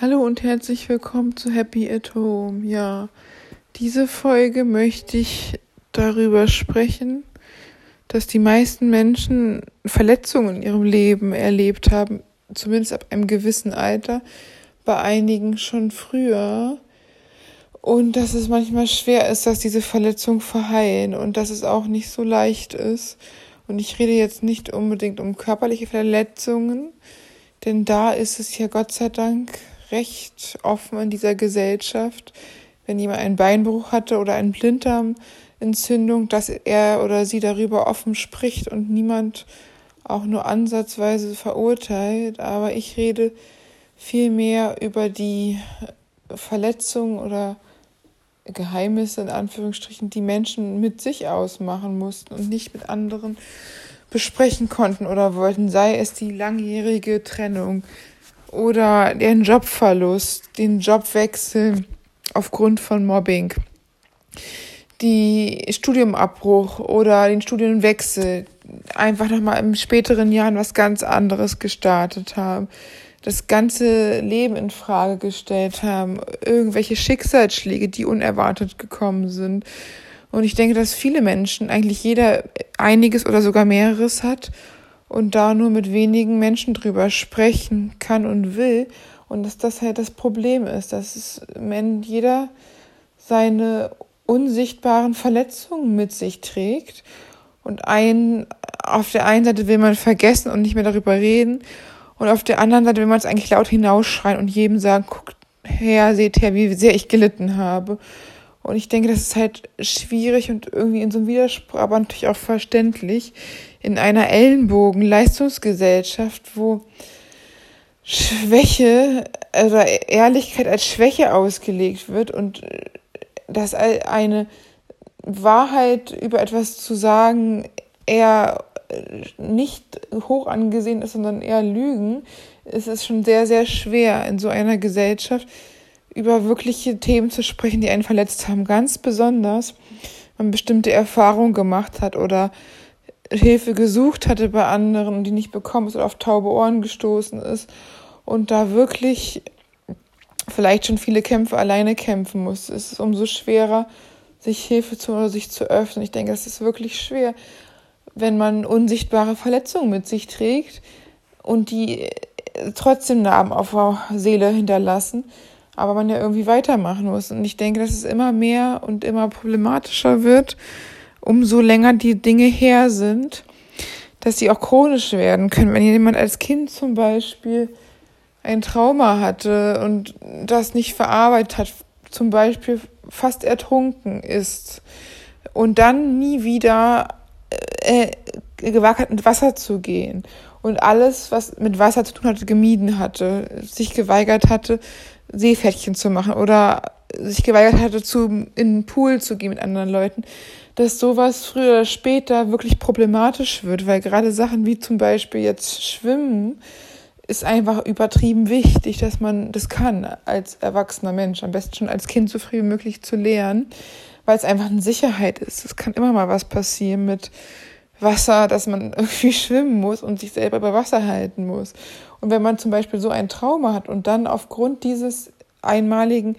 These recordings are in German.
Hallo und herzlich willkommen zu Happy at Home. Ja, diese Folge möchte ich darüber sprechen, dass die meisten Menschen Verletzungen in ihrem Leben erlebt haben, zumindest ab einem gewissen Alter, bei einigen schon früher. Und dass es manchmal schwer ist, dass diese Verletzungen verheilen und dass es auch nicht so leicht ist. Und ich rede jetzt nicht unbedingt um körperliche Verletzungen, denn da ist es ja Gott sei Dank recht offen in dieser Gesellschaft, wenn jemand einen Beinbruch hatte oder eine Blinddarmentzündung, dass er oder sie darüber offen spricht und niemand auch nur ansatzweise verurteilt. Aber ich rede vielmehr über die Verletzungen oder Geheimnisse in Anführungsstrichen, die Menschen mit sich ausmachen mussten und nicht mit anderen besprechen konnten oder wollten, sei es die langjährige Trennung, oder den Jobverlust, den Jobwechsel aufgrund von Mobbing, die Studiumabbruch oder den Studienwechsel, einfach nochmal im späteren Jahren was ganz anderes gestartet haben, das ganze Leben in Frage gestellt haben, irgendwelche Schicksalsschläge, die unerwartet gekommen sind. Und ich denke, dass viele Menschen, eigentlich jeder einiges oder sogar mehreres hat und da nur mit wenigen Menschen drüber sprechen kann und will. Und dass das halt das Problem ist, dass es, wenn jeder seine unsichtbaren Verletzungen mit sich trägt und ein, auf der einen Seite will man vergessen und nicht mehr darüber reden und auf der anderen Seite will man es eigentlich laut hinausschreien und jedem sagen, guckt her, seht her, wie sehr ich gelitten habe. Und ich denke, das ist halt schwierig und irgendwie in so einem Widerspruch, aber natürlich auch verständlich in einer Ellenbogen-Leistungsgesellschaft, wo Schwäche oder Ehrlichkeit als Schwäche ausgelegt wird und dass eine Wahrheit über etwas zu sagen eher nicht hoch angesehen ist, sondern eher Lügen, ist es schon sehr, sehr schwer in so einer Gesellschaft über wirkliche Themen zu sprechen, die einen verletzt haben. Ganz besonders, wenn man bestimmte Erfahrungen gemacht hat oder Hilfe gesucht hatte bei anderen und die nicht bekommen ist oder auf taube Ohren gestoßen ist und da wirklich vielleicht schon viele Kämpfe alleine kämpfen muss, ist es umso schwerer, sich Hilfe zu oder sich zu öffnen. Ich denke, es ist wirklich schwer, wenn man unsichtbare Verletzungen mit sich trägt und die trotzdem Narben auf der Seele hinterlassen, aber man ja irgendwie weitermachen muss. Und ich denke, dass es immer mehr und immer problematischer wird, umso länger die Dinge her sind, dass sie auch chronisch werden können. Wenn jemand als Kind zum Beispiel ein Trauma hatte und das nicht verarbeitet hat, zum Beispiel fast ertrunken ist und dann nie wieder äh, gewagt hat, mit Wasser zu gehen und alles, was mit Wasser zu tun hatte, gemieden hatte, sich geweigert hatte, Seepferdchen zu machen oder sich geweigert hatte, zu, in den Pool zu gehen mit anderen Leuten, dass sowas früher oder später wirklich problematisch wird, weil gerade Sachen wie zum Beispiel jetzt Schwimmen ist einfach übertrieben wichtig, dass man das kann als erwachsener Mensch, am besten schon als Kind so früh wie möglich zu lernen, weil es einfach eine Sicherheit ist. Es kann immer mal was passieren mit Wasser, dass man irgendwie schwimmen muss und sich selber bei Wasser halten muss. Und wenn man zum Beispiel so ein Trauma hat und dann aufgrund dieses einmaligen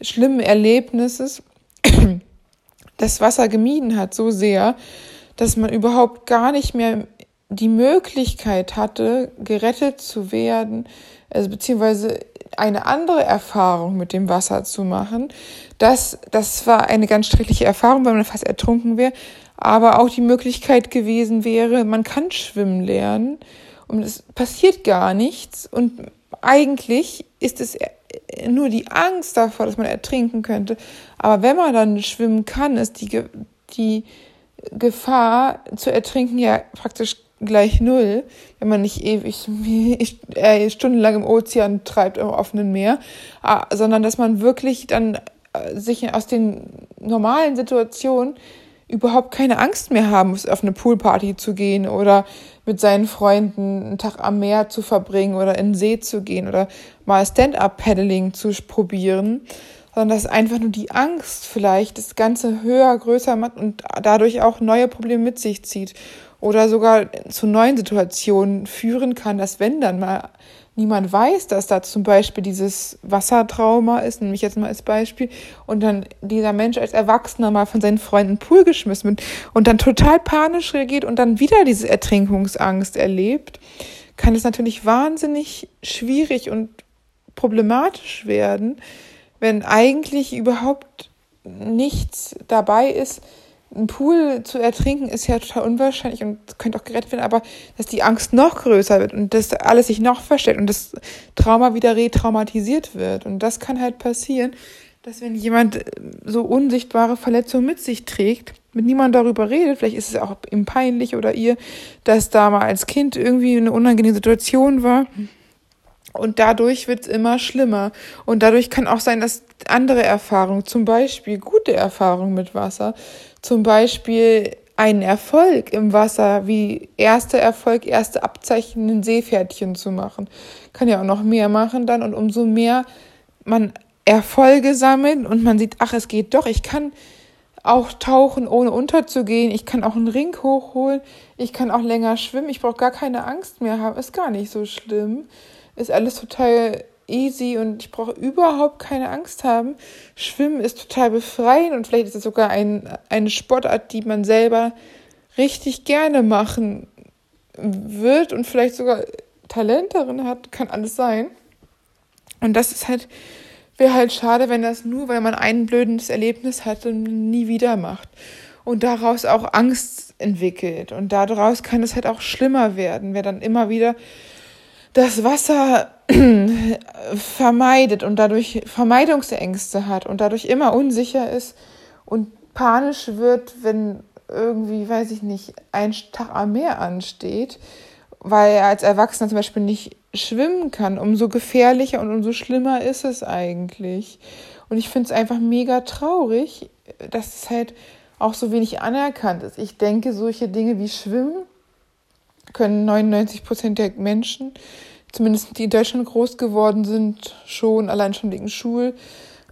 schlimmen Erlebnisses das Wasser gemieden hat so sehr, dass man überhaupt gar nicht mehr die Möglichkeit hatte, gerettet zu werden, also beziehungsweise eine andere Erfahrung mit dem Wasser zu machen. Das, das war eine ganz schreckliche Erfahrung, weil man fast ertrunken wäre, aber auch die Möglichkeit gewesen wäre, man kann schwimmen lernen und es passiert gar nichts und eigentlich ist es nur die Angst davor, dass man ertrinken könnte. Aber wenn man dann schwimmen kann, ist die, die Gefahr zu ertrinken ja praktisch gleich null, wenn man nicht ewig äh, stundenlang im Ozean treibt, im offenen Meer, ah, sondern dass man wirklich dann äh, sich aus den normalen Situationen überhaupt keine Angst mehr haben muss, auf eine Poolparty zu gehen oder mit seinen Freunden einen Tag am Meer zu verbringen oder in den See zu gehen oder mal Stand-up-Paddling zu probieren, sondern dass einfach nur die Angst vielleicht das Ganze höher, größer macht und dadurch auch neue Probleme mit sich zieht oder sogar zu neuen Situationen führen kann, dass wenn dann mal niemand weiß, dass da zum Beispiel dieses Wassertrauma ist, nämlich jetzt mal als Beispiel, und dann dieser Mensch als Erwachsener mal von seinen Freunden Pool geschmissen wird und dann total panisch reagiert und dann wieder diese Ertrinkungsangst erlebt, kann es natürlich wahnsinnig schwierig und problematisch werden, wenn eigentlich überhaupt nichts dabei ist, ein Pool zu ertrinken ist ja total unwahrscheinlich und könnte auch gerettet werden, aber dass die Angst noch größer wird und dass alles sich noch verstellt und das Trauma wieder retraumatisiert wird. Und das kann halt passieren, dass wenn jemand äh, so unsichtbare Verletzungen mit sich trägt, mit niemandem darüber redet, vielleicht ist es auch ihm peinlich oder ihr, dass da mal als Kind irgendwie eine unangenehme Situation war. Und dadurch wird es immer schlimmer. Und dadurch kann auch sein, dass andere Erfahrungen, zum Beispiel gute Erfahrungen mit Wasser, zum Beispiel einen Erfolg im Wasser, wie erster Erfolg, erste Abzeichen, ein Seepferdchen zu machen. Kann ja auch noch mehr machen dann und umso mehr man Erfolge sammelt und man sieht, ach, es geht doch, ich kann auch tauchen, ohne unterzugehen, ich kann auch einen Ring hochholen, ich kann auch länger schwimmen, ich brauche gar keine Angst mehr haben, ist gar nicht so schlimm, ist alles total easy und ich brauche überhaupt keine Angst haben. Schwimmen ist total befreiend und vielleicht ist es sogar ein, eine Sportart, die man selber richtig gerne machen wird und vielleicht sogar Talent darin hat, kann alles sein. Und das ist halt, wäre halt schade, wenn das nur, weil man ein blödes Erlebnis hatte, nie wieder macht. Und daraus auch Angst entwickelt. Und daraus kann es halt auch schlimmer werden, wer dann immer wieder das Wasser vermeidet und dadurch Vermeidungsängste hat und dadurch immer unsicher ist und panisch wird, wenn irgendwie, weiß ich nicht, ein Tag am Meer ansteht, weil er als Erwachsener zum Beispiel nicht schwimmen kann, umso gefährlicher und umso schlimmer ist es eigentlich. Und ich finde es einfach mega traurig, dass es halt auch so wenig anerkannt ist. Ich denke, solche Dinge wie Schwimmen können 99 Prozent der Menschen zumindest die in Deutschland groß geworden sind, schon allein schon wegen Schul.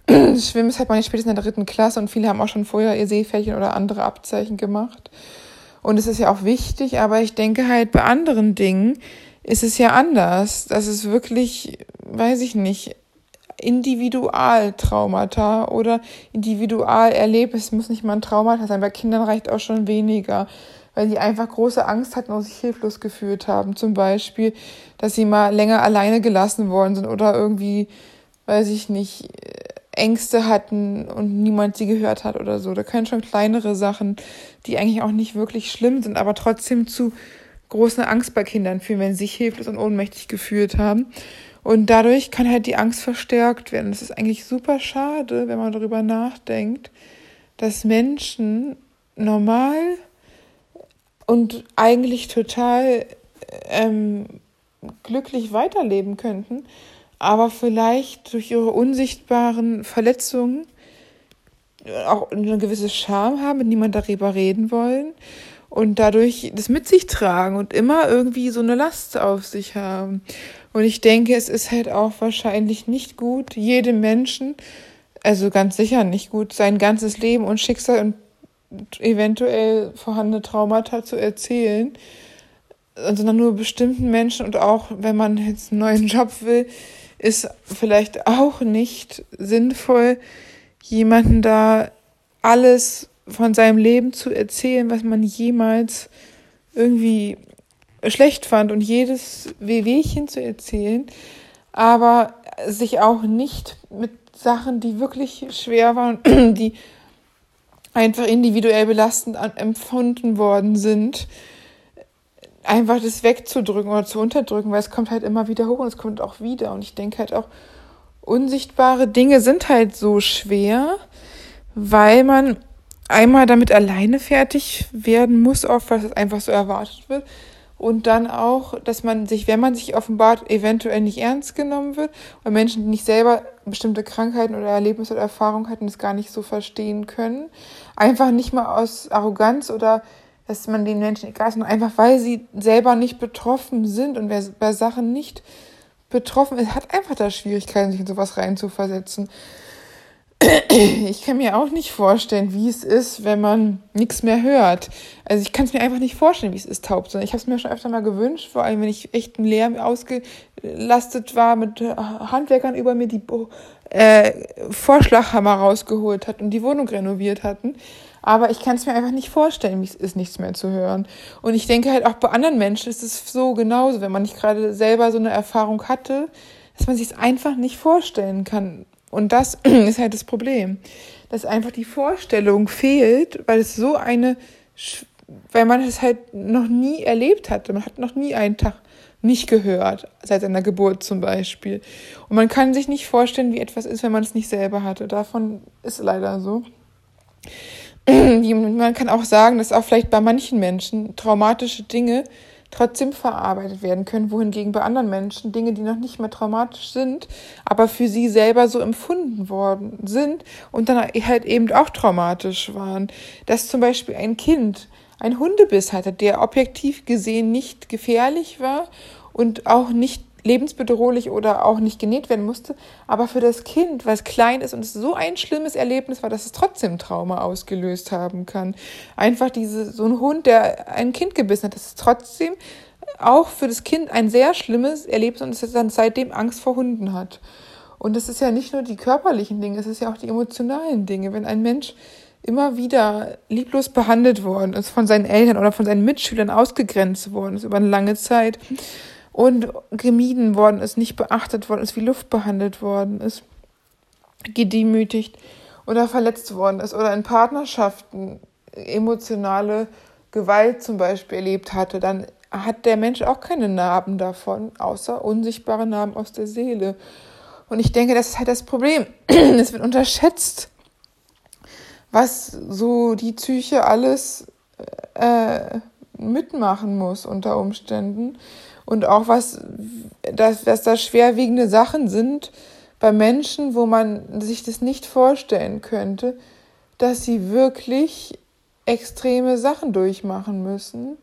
Schwimmen ist halt man spätestens in der dritten Klasse und viele haben auch schon vorher ihr Seepferdchen oder andere Abzeichen gemacht. Und es ist ja auch wichtig, aber ich denke halt bei anderen Dingen ist es ja anders. Das ist wirklich, weiß ich nicht, Individualtraumata oder Individualerlebnis. muss nicht mal ein Traumata sein. Bei Kindern reicht auch schon weniger weil die einfach große Angst hatten und sich hilflos gefühlt haben. Zum Beispiel, dass sie mal länger alleine gelassen worden sind oder irgendwie, weiß ich nicht, Ängste hatten und niemand sie gehört hat oder so. Da können schon kleinere Sachen, die eigentlich auch nicht wirklich schlimm sind, aber trotzdem zu großen Angst bei Kindern führen, wenn sie sich hilflos und ohnmächtig gefühlt haben. Und dadurch kann halt die Angst verstärkt werden. Das ist eigentlich super schade, wenn man darüber nachdenkt, dass Menschen normal und eigentlich total ähm, glücklich weiterleben könnten, aber vielleicht durch ihre unsichtbaren Verletzungen auch eine gewisse Scham haben, mit niemand darüber reden wollen und dadurch das mit sich tragen und immer irgendwie so eine Last auf sich haben. Und ich denke, es ist halt auch wahrscheinlich nicht gut, jedem Menschen, also ganz sicher nicht gut, sein ganzes Leben und Schicksal und eventuell vorhandene Traumata zu erzählen, sondern nur bestimmten Menschen und auch wenn man jetzt einen neuen Job will, ist vielleicht auch nicht sinnvoll, jemanden da alles von seinem Leben zu erzählen, was man jemals irgendwie schlecht fand und jedes Wehwehchen zu erzählen, aber sich auch nicht mit Sachen, die wirklich schwer waren, die einfach individuell belastend empfunden worden sind, einfach das wegzudrücken oder zu unterdrücken, weil es kommt halt immer wieder hoch und es kommt auch wieder. Und ich denke halt auch, unsichtbare Dinge sind halt so schwer, weil man einmal damit alleine fertig werden muss, oft, weil es einfach so erwartet wird. Und dann auch, dass man sich, wenn man sich offenbart, eventuell nicht ernst genommen wird, weil Menschen, die nicht selber bestimmte Krankheiten oder Erlebnisse oder Erfahrungen hatten, es gar nicht so verstehen können. Einfach nicht mal aus Arroganz oder dass man den Menschen egal ist, sondern einfach weil sie selber nicht betroffen sind und wer bei Sachen nicht betroffen ist, hat einfach da Schwierigkeiten, sich in sowas reinzuversetzen. Ich kann mir auch nicht vorstellen, wie es ist, wenn man nichts mehr hört. Also ich kann es mir einfach nicht vorstellen, wie es ist, taub sein. Ich habe es mir schon öfter mal gewünscht, vor allem wenn ich echt im Lärm ausgelastet war mit Handwerkern über mir, die äh, Vorschlaghammer rausgeholt hat und die Wohnung renoviert hatten. Aber ich kann es mir einfach nicht vorstellen, wie es ist, nichts mehr zu hören. Und ich denke halt auch bei anderen Menschen ist es so genauso, wenn man nicht gerade selber so eine Erfahrung hatte, dass man sich es einfach nicht vorstellen kann. Und das ist halt das Problem, dass einfach die Vorstellung fehlt, weil es so eine, weil man es halt noch nie erlebt hatte. Man hat noch nie einen Tag nicht gehört, seit seiner Geburt zum Beispiel. Und man kann sich nicht vorstellen, wie etwas ist, wenn man es nicht selber hatte. Davon ist leider so. Man kann auch sagen, dass auch vielleicht bei manchen Menschen traumatische Dinge trotzdem verarbeitet werden können, wohingegen bei anderen Menschen Dinge, die noch nicht mehr traumatisch sind, aber für sie selber so empfunden worden sind und dann halt eben auch traumatisch waren. Dass zum Beispiel ein Kind einen Hundebiss hatte, der objektiv gesehen nicht gefährlich war und auch nicht lebensbedrohlich oder auch nicht genäht werden musste, aber für das Kind, was klein ist und es so ein schlimmes Erlebnis war, dass es trotzdem Trauma ausgelöst haben kann. Einfach diese, so ein Hund, der ein Kind gebissen hat, das ist trotzdem auch für das Kind ein sehr schlimmes Erlebnis und es dann seitdem Angst vor Hunden hat. Und das ist ja nicht nur die körperlichen Dinge, es ist ja auch die emotionalen Dinge. Wenn ein Mensch immer wieder lieblos behandelt worden ist von seinen Eltern oder von seinen Mitschülern ausgegrenzt worden ist über eine lange Zeit, und gemieden worden ist, nicht beachtet worden ist, wie Luft behandelt worden ist, gedemütigt oder verletzt worden ist oder in Partnerschaften emotionale Gewalt zum Beispiel erlebt hatte, dann hat der Mensch auch keine Narben davon, außer unsichtbare Narben aus der Seele. Und ich denke, das ist halt das Problem. es wird unterschätzt, was so die Psyche alles äh, mitmachen muss unter Umständen und auch was, dass, dass da schwerwiegende Sachen sind bei Menschen, wo man sich das nicht vorstellen könnte, dass sie wirklich extreme Sachen durchmachen müssen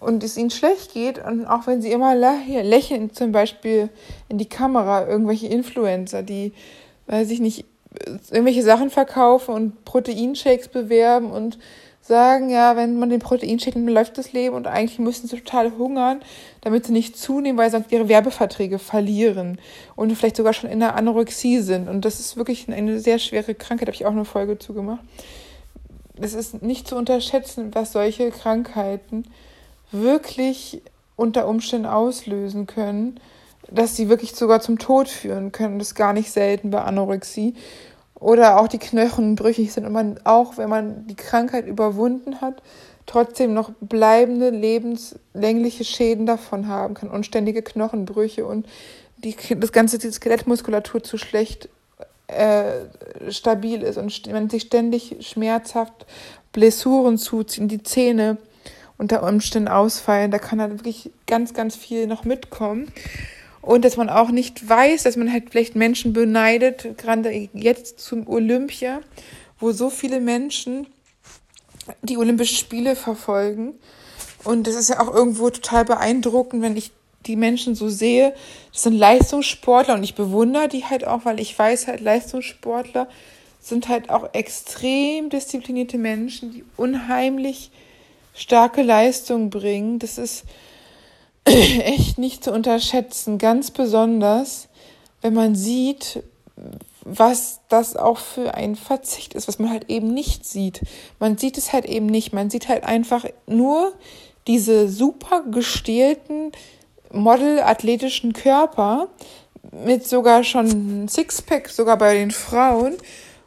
und es ihnen schlecht geht. Und auch wenn sie immer lächeln, zum Beispiel in die Kamera, irgendwelche Influencer, die, weiß ich nicht, irgendwelche Sachen verkaufen und Proteinshakes bewerben und sagen, ja, wenn man den Proteinshake nimmt, läuft das Leben und eigentlich müssen sie total hungern, damit sie nicht zunehmen, weil sie sonst ihre Werbeverträge verlieren und vielleicht sogar schon in der Anorexie sind. Und das ist wirklich eine sehr schwere Krankheit, habe ich auch eine Folge zugemacht. Es ist nicht zu unterschätzen, was solche Krankheiten wirklich unter Umständen auslösen können, dass sie wirklich sogar zum Tod führen können. Das ist gar nicht selten bei Anorexie oder auch die Knochen brüchig sind und man auch, wenn man die Krankheit überwunden hat, trotzdem noch bleibende lebenslängliche Schäden davon haben kann. Und ständige Knochenbrüche und die, das ganze die Skelettmuskulatur zu schlecht äh, stabil ist und man sich ständig schmerzhaft Blessuren zuziehen, die Zähne unter Umständen ausfallen, da kann dann wirklich ganz, ganz viel noch mitkommen und dass man auch nicht weiß, dass man halt vielleicht Menschen beneidet, gerade jetzt zum Olympia, wo so viele Menschen die Olympischen Spiele verfolgen. Und das ist ja auch irgendwo total beeindruckend, wenn ich die Menschen so sehe. Das sind Leistungssportler und ich bewundere die halt auch, weil ich weiß halt, Leistungssportler sind halt auch extrem disziplinierte Menschen, die unheimlich starke Leistung bringen. Das ist echt nicht zu unterschätzen, ganz besonders, wenn man sieht, was das auch für ein Verzicht ist, was man halt eben nicht sieht. Man sieht es halt eben nicht. Man sieht halt einfach nur diese super gestählten, modelathletischen Körper mit sogar schon Sixpack, sogar bei den Frauen.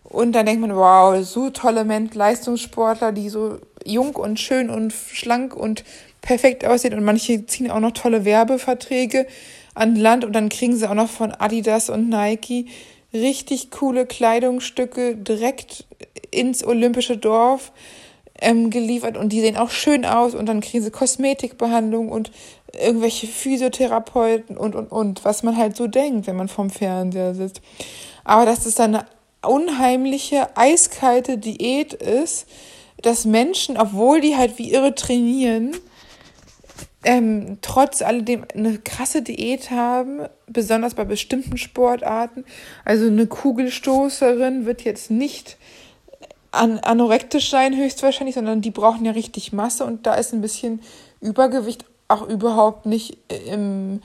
Und dann denkt man, wow, so tolle Leistungssportler, die so jung und schön und schlank und perfekt aussieht und manche ziehen auch noch tolle Werbeverträge an Land und dann kriegen sie auch noch von Adidas und Nike richtig coole Kleidungsstücke direkt ins olympische Dorf ähm, geliefert und die sehen auch schön aus und dann kriegen sie Kosmetikbehandlung und irgendwelche Physiotherapeuten und und und, was man halt so denkt, wenn man vorm Fernseher sitzt. Aber dass das dann eine unheimliche, eiskalte Diät ist, dass Menschen, obwohl die halt wie irre trainieren, ähm, trotz alledem eine krasse Diät haben, besonders bei bestimmten Sportarten. Also eine Kugelstoßerin wird jetzt nicht an anorektisch sein höchstwahrscheinlich, sondern die brauchen ja richtig Masse und da ist ein bisschen Übergewicht auch überhaupt nicht im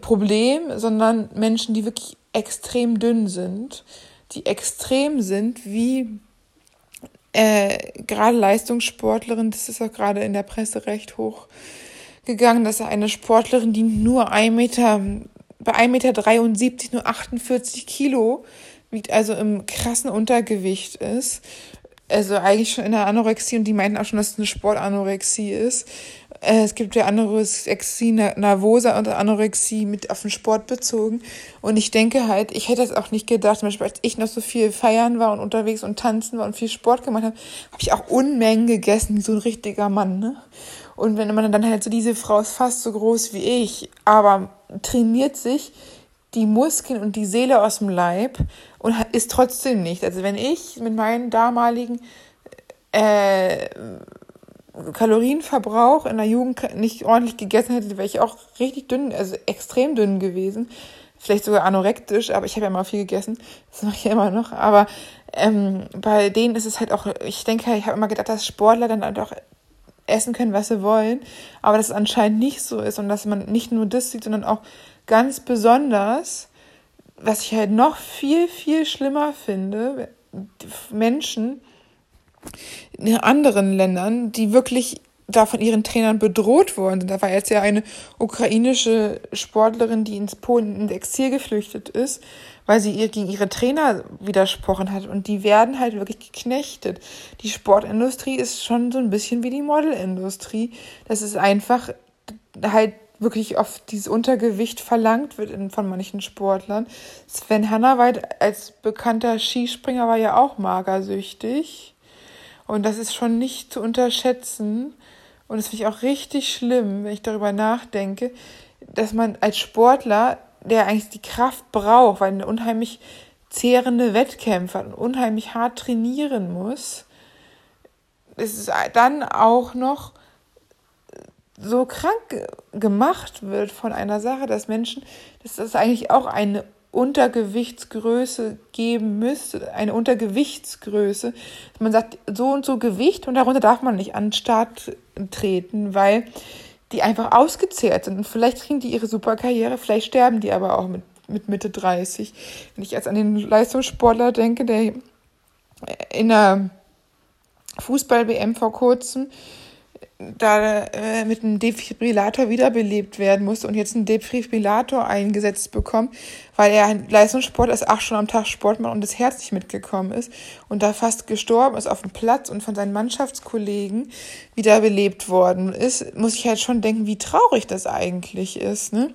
Problem, sondern Menschen, die wirklich extrem dünn sind, die extrem sind, wie äh, gerade Leistungssportlerin, das ist auch gerade in der Presse recht hoch gegangen, dass eine Sportlerin, die nur ein Meter, bei 1,73 Meter nur 48 Kilo wiegt, also im krassen Untergewicht ist. Also eigentlich schon in der Anorexie und die meinten auch schon, dass es eine Sportanorexie ist. Äh, es gibt ja Anorexie nervosa und Anorexie mit auf den Sport bezogen. Und ich denke halt, ich hätte es auch nicht gedacht, zum Beispiel als ich noch so viel feiern war und unterwegs und tanzen war und viel Sport gemacht habe, habe ich auch Unmengen gegessen, wie so ein richtiger Mann. Ne? Und wenn man dann halt so, diese Frau ist fast so groß wie ich, aber trainiert sich die Muskeln und die Seele aus dem Leib und ist trotzdem nicht. Also wenn ich mit meinen damaligen äh, Kalorienverbrauch in der Jugend nicht ordentlich gegessen hätte, wäre ich auch richtig dünn, also extrem dünn gewesen. Vielleicht sogar anorektisch, aber ich habe ja immer viel gegessen. Das mache ich ja immer noch. Aber ähm, bei denen ist es halt auch, ich denke, ich habe immer gedacht, dass Sportler dann halt auch essen können, was sie wollen, aber dass es anscheinend nicht so ist und dass man nicht nur das sieht, sondern auch ganz besonders, was ich halt noch viel, viel schlimmer finde, Menschen in anderen Ländern, die wirklich da von ihren Trainern bedroht worden sind. Da war jetzt ja eine ukrainische Sportlerin, die ins Polen ins Exil geflüchtet ist, weil sie ihr gegen ihre Trainer widersprochen hat. Und die werden halt wirklich geknechtet. Die Sportindustrie ist schon so ein bisschen wie die Modelindustrie. Das ist einfach halt wirklich oft dieses Untergewicht verlangt wird von manchen Sportlern. Sven Hannawald als bekannter Skispringer war ja auch magersüchtig. Und das ist schon nicht zu unterschätzen. Und das finde ich auch richtig schlimm, wenn ich darüber nachdenke, dass man als Sportler, der eigentlich die Kraft braucht, weil eine unheimlich zehrende Wettkämpfer und unheimlich hart trainieren muss, es ist dann auch noch so krank gemacht wird von einer Sache, dass Menschen, dass das eigentlich auch eine Untergewichtsgröße geben müsste, eine Untergewichtsgröße. Man sagt so und so Gewicht und darunter darf man nicht an den Start treten, weil die einfach ausgezehrt sind. Und vielleicht kriegen die ihre Superkarriere, vielleicht sterben die aber auch mit, mit Mitte 30. Wenn ich jetzt an den Leistungssportler denke, der in der Fußball-WM vor kurzem da äh, mit einem Defibrillator wiederbelebt werden musste und jetzt einen Defibrillator eingesetzt bekommen, weil er ein Leistungssport ist, acht Stunden am Tag Sport macht und das Herz nicht mitgekommen ist und da fast gestorben ist auf dem Platz und von seinen Mannschaftskollegen wiederbelebt worden ist, muss ich halt schon denken, wie traurig das eigentlich ist, ne?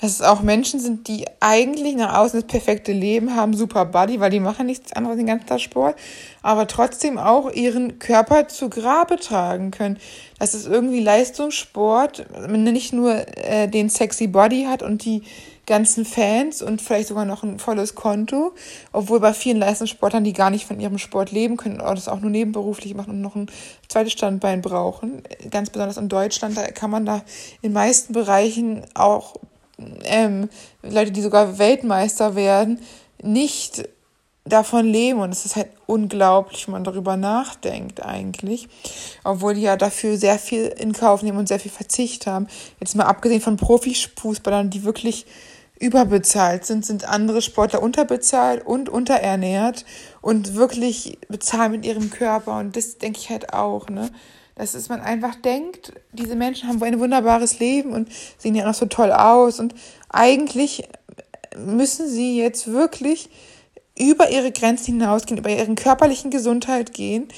Dass es auch Menschen sind, die eigentlich nach außen das perfekte Leben haben, super Body, weil die machen nichts anderes den ganzen Tag Sport, aber trotzdem auch ihren Körper zu Grabe tragen können. Dass es irgendwie Leistungssport nicht nur äh, den sexy Body hat und die ganzen Fans und vielleicht sogar noch ein volles Konto, obwohl bei vielen Leistungssportlern, die gar nicht von ihrem Sport leben können oder das auch nur nebenberuflich machen und noch ein zweites Standbein brauchen, ganz besonders in Deutschland, da kann man da in meisten Bereichen auch ähm, Leute, die sogar Weltmeister werden, nicht davon leben und es ist halt unglaublich, wenn man darüber nachdenkt eigentlich, obwohl die ja dafür sehr viel in Kauf nehmen und sehr viel Verzicht haben. Jetzt mal abgesehen von Profifußballern, die wirklich überbezahlt sind, sind andere Sportler unterbezahlt und unterernährt und wirklich bezahlt mit ihrem Körper und das denke ich halt auch, ne? dass es man einfach denkt, diese Menschen haben ein wunderbares Leben und sehen ja noch so toll aus und eigentlich müssen sie jetzt wirklich über ihre Grenzen hinausgehen, über ihren körperlichen Gesundheit gehen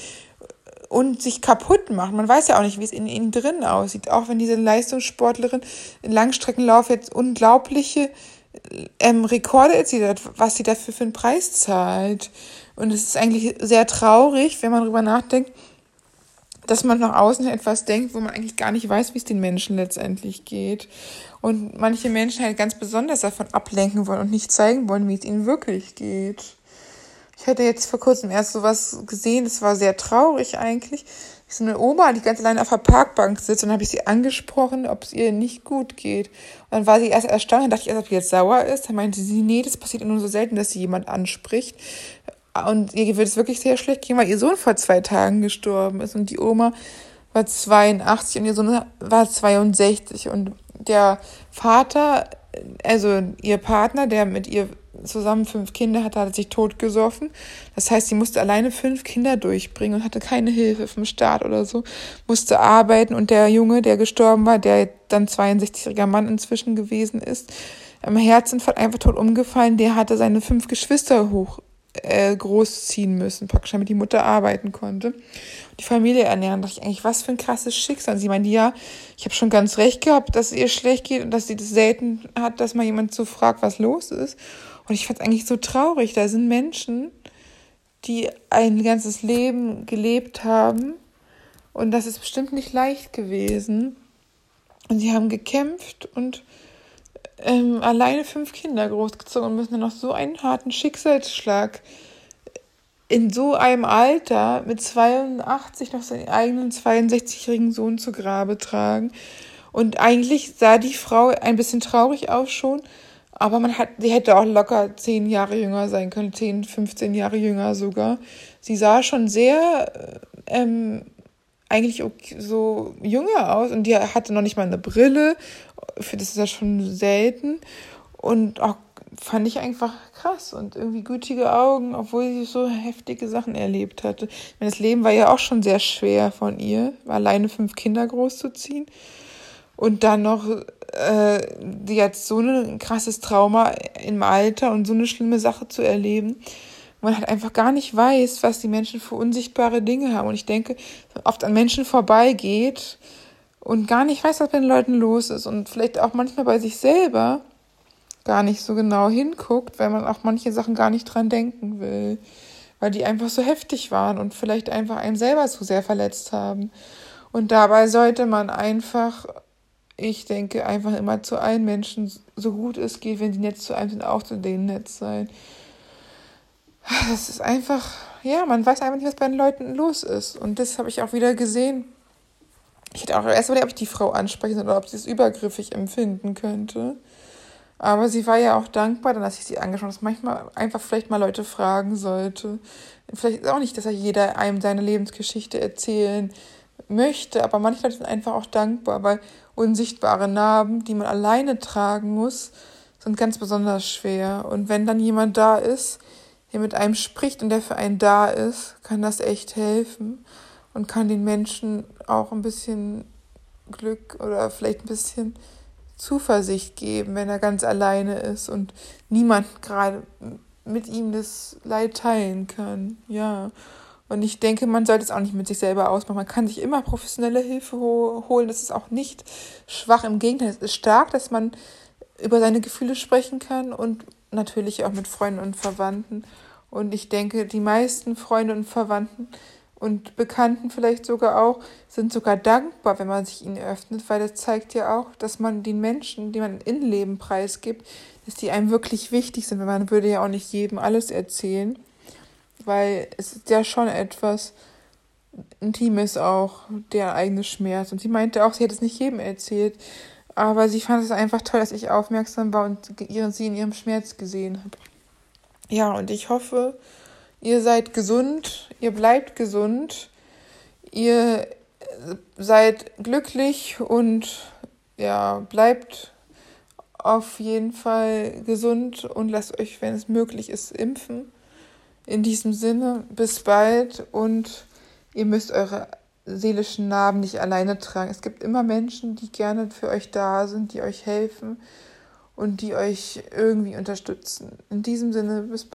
und sich kaputt machen. Man weiß ja auch nicht, wie es in ihnen drin aussieht. Auch wenn diese Leistungssportlerin in Langstreckenlauf jetzt unglaubliche ähm, Rekorde erzielt hat, was sie dafür für einen Preis zahlt. Und es ist eigentlich sehr traurig, wenn man darüber nachdenkt, dass man nach außen etwas denkt, wo man eigentlich gar nicht weiß, wie es den Menschen letztendlich geht. Und manche Menschen halt ganz besonders davon ablenken wollen und nicht zeigen wollen, wie es ihnen wirklich geht. Ich hatte jetzt vor kurzem erst sowas gesehen, das war sehr traurig eigentlich. so eine Oma, die ganz alleine auf der Parkbank sitzt und habe ich sie angesprochen, ob es ihr nicht gut geht. Und dann war sie erst erstaunt, dann dachte ich erst, ob sie jetzt sauer ist. Dann meinte sie, nee, das passiert nur so selten, dass sie jemand anspricht. Und ihr wird es wirklich sehr schlecht gehen, weil ihr Sohn vor zwei Tagen gestorben ist und die Oma war 82 und ihr Sohn war 62 und der Vater, also ihr Partner, der mit ihr zusammen fünf Kinder hatte, hat sich totgesoffen. Das heißt, sie musste alleine fünf Kinder durchbringen und hatte keine Hilfe vom Staat oder so, musste arbeiten und der Junge, der gestorben war, der dann 62-jähriger Mann inzwischen gewesen ist, am Herzinfarkt einfach tot umgefallen, der hatte seine fünf Geschwister hoch äh, großziehen müssen, praktisch damit die Mutter arbeiten konnte. Die Familie ernähren. Da dachte ich eigentlich, was für ein krasses Schicksal. Sie meinte, ja, ich habe schon ganz recht gehabt, dass es ihr schlecht geht und dass sie das selten hat, dass mal jemand so fragt, was los ist. Und ich fand es eigentlich so traurig. Da sind Menschen, die ein ganzes Leben gelebt haben. Und das ist bestimmt nicht leicht gewesen. Und sie haben gekämpft und ähm, alleine fünf Kinder großgezogen und müssen dann noch so einen harten Schicksalsschlag in so einem Alter mit 82 noch seinen eigenen 62-jährigen Sohn zu Grabe tragen. Und eigentlich sah die Frau ein bisschen traurig aus schon, aber man hat, sie hätte auch locker zehn Jahre jünger sein können, 10, 15 Jahre jünger sogar. Sie sah schon sehr ähm, eigentlich so jünger aus und die hatte noch nicht mal eine Brille. Für das ist ja schon selten. Und auch fand ich einfach krass und irgendwie gütige Augen, obwohl sie so heftige Sachen erlebt hatte. Meine, das Leben war ja auch schon sehr schwer von ihr, alleine fünf Kinder großzuziehen. Und dann noch äh, jetzt so ein krasses Trauma im Alter und so eine schlimme Sache zu erleben man halt einfach gar nicht weiß, was die Menschen für unsichtbare Dinge haben. Und ich denke, oft an Menschen vorbeigeht und gar nicht weiß, was bei den Leuten los ist und vielleicht auch manchmal bei sich selber gar nicht so genau hinguckt, weil man auch manche Sachen gar nicht dran denken will, weil die einfach so heftig waren und vielleicht einfach einen selber zu sehr verletzt haben. Und dabei sollte man einfach, ich denke, einfach immer zu allen Menschen, so gut es geht, wenn sie nett zu einem sind, auch zu denen nett sein. Das ist einfach, ja, man weiß einfach nicht, was bei den Leuten los ist. Und das habe ich auch wieder gesehen. Ich hätte auch erst mal, ob ich die Frau ansprechen soll oder ob sie es übergriffig empfinden könnte. Aber sie war ja auch dankbar, dann, dass ich sie angeschaut habe, dass manchmal einfach vielleicht mal Leute fragen sollte. Vielleicht ist auch nicht, dass ja jeder einem seine Lebensgeschichte erzählen möchte, aber manche Leute sind einfach auch dankbar, weil unsichtbare Narben, die man alleine tragen muss, sind ganz besonders schwer. Und wenn dann jemand da ist, der mit einem spricht und der für einen da ist, kann das echt helfen und kann den Menschen auch ein bisschen Glück oder vielleicht ein bisschen Zuversicht geben, wenn er ganz alleine ist und niemand gerade mit ihm das Leid teilen kann. Ja. Und ich denke, man sollte es auch nicht mit sich selber ausmachen. Man kann sich immer professionelle Hilfe holen. Das ist auch nicht schwach. Im Gegenteil, es ist stark, dass man über seine Gefühle sprechen kann und natürlich auch mit Freunden und Verwandten. Und ich denke, die meisten Freunde und Verwandten und Bekannten vielleicht sogar auch sind sogar dankbar, wenn man sich ihnen öffnet, weil das zeigt ja auch, dass man den Menschen, die man in Leben preisgibt, dass die einem wirklich wichtig sind. Weil man würde ja auch nicht jedem alles erzählen, weil es ist ja schon etwas Intimes auch, der eigene Schmerz. Und sie meinte auch, sie hätte es nicht jedem erzählt, aber sie fand es einfach toll, dass ich aufmerksam war und sie in ihrem Schmerz gesehen habe. Ja, und ich hoffe, ihr seid gesund, ihr bleibt gesund, ihr seid glücklich und ja, bleibt auf jeden Fall gesund und lasst euch, wenn es möglich ist, impfen. In diesem Sinne, bis bald und ihr müsst eure seelischen Narben nicht alleine tragen. Es gibt immer Menschen, die gerne für euch da sind, die euch helfen und die euch irgendwie unterstützen. In diesem Sinne, bis bald.